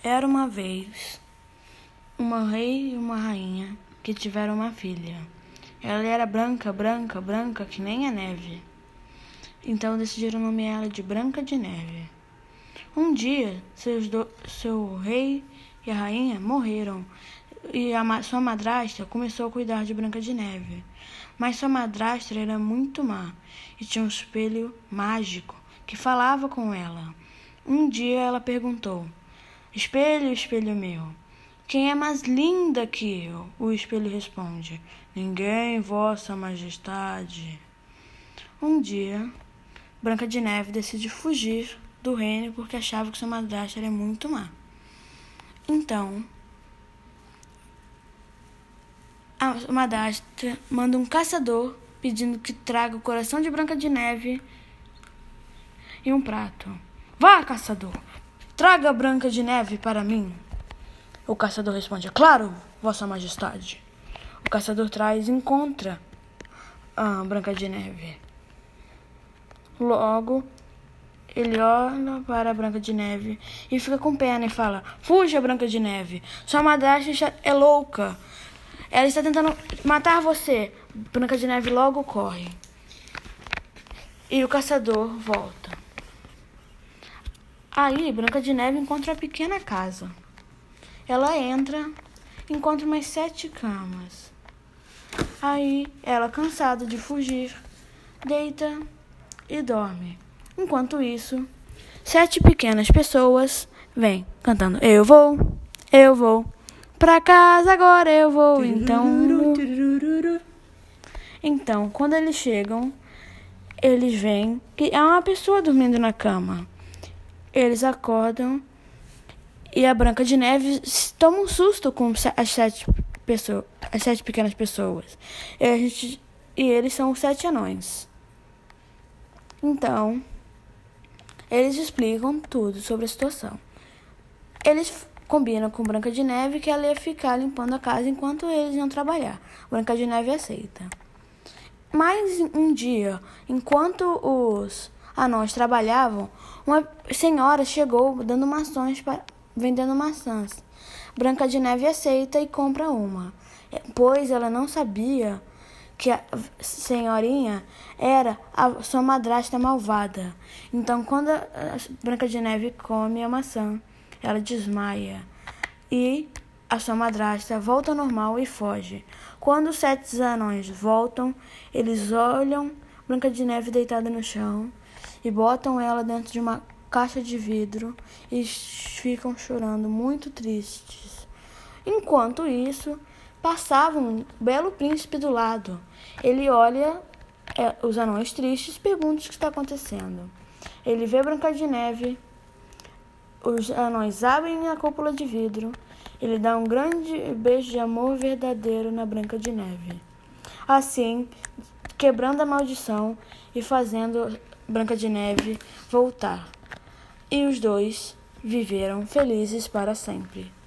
Era uma vez uma rei e uma rainha que tiveram uma filha. Ela era branca, branca, branca, que nem a neve. Então decidiram nomear ela de Branca de Neve. Um dia, do... seu rei e a rainha morreram e a sua madrasta começou a cuidar de Branca de Neve. Mas sua madrasta era muito má e tinha um espelho mágico que falava com ela. Um dia ela perguntou: Espelho, espelho meu, quem é mais linda que eu? O espelho responde: Ninguém, Vossa Majestade. Um dia, Branca de Neve decide fugir do reino porque achava que sua madrasta era muito má. Então, a madrasta manda um caçador pedindo que traga o coração de Branca de Neve e um prato. Vá, caçador! Traga a Branca de Neve para mim. O caçador responde: Claro, Vossa Majestade. O caçador traz e encontra a Branca de Neve. Logo, ele olha para a Branca de Neve e fica com pena e fala: Fuja, Branca de Neve. Sua madrasta é louca. Ela está tentando matar você. Branca de Neve logo corre. E o caçador volta. Aí, Branca de Neve encontra a pequena casa. Ela entra, encontra umas sete camas. Aí, ela, cansada de fugir, deita e dorme. Enquanto isso, sete pequenas pessoas vêm cantando: Eu vou, eu vou, pra casa agora eu vou. Então, então quando eles chegam, eles veem que há uma pessoa dormindo na cama. Eles acordam e a Branca de Neve toma um susto com as sete, pessoas, as sete pequenas pessoas. E, gente, e eles são os sete anões. Então, eles explicam tudo sobre a situação. Eles combinam com Branca de Neve que ela ia ficar limpando a casa enquanto eles iam trabalhar. Branca de Neve aceita. Mas um dia, enquanto os anões trabalhavam, uma senhora chegou dando maçãs para, vendendo maçãs. Branca de Neve aceita e compra uma, pois ela não sabia que a senhorinha era a sua madrasta malvada. Então, quando Branca de Neve come a maçã, ela desmaia e a sua madrasta volta ao normal e foge. Quando os sete anões voltam, eles olham Branca de Neve deitada no chão e botam ela dentro de uma caixa de vidro e ficam chorando muito tristes. Enquanto isso, passava um belo príncipe do lado. Ele olha é, os anões tristes e pergunta o que está acontecendo. Ele vê Branca de Neve, os anões abrem a cúpula de vidro, ele dá um grande beijo de amor verdadeiro na Branca de Neve. Assim, quebrando a maldição e fazendo Branca de Neve voltar. E os dois viveram felizes para sempre.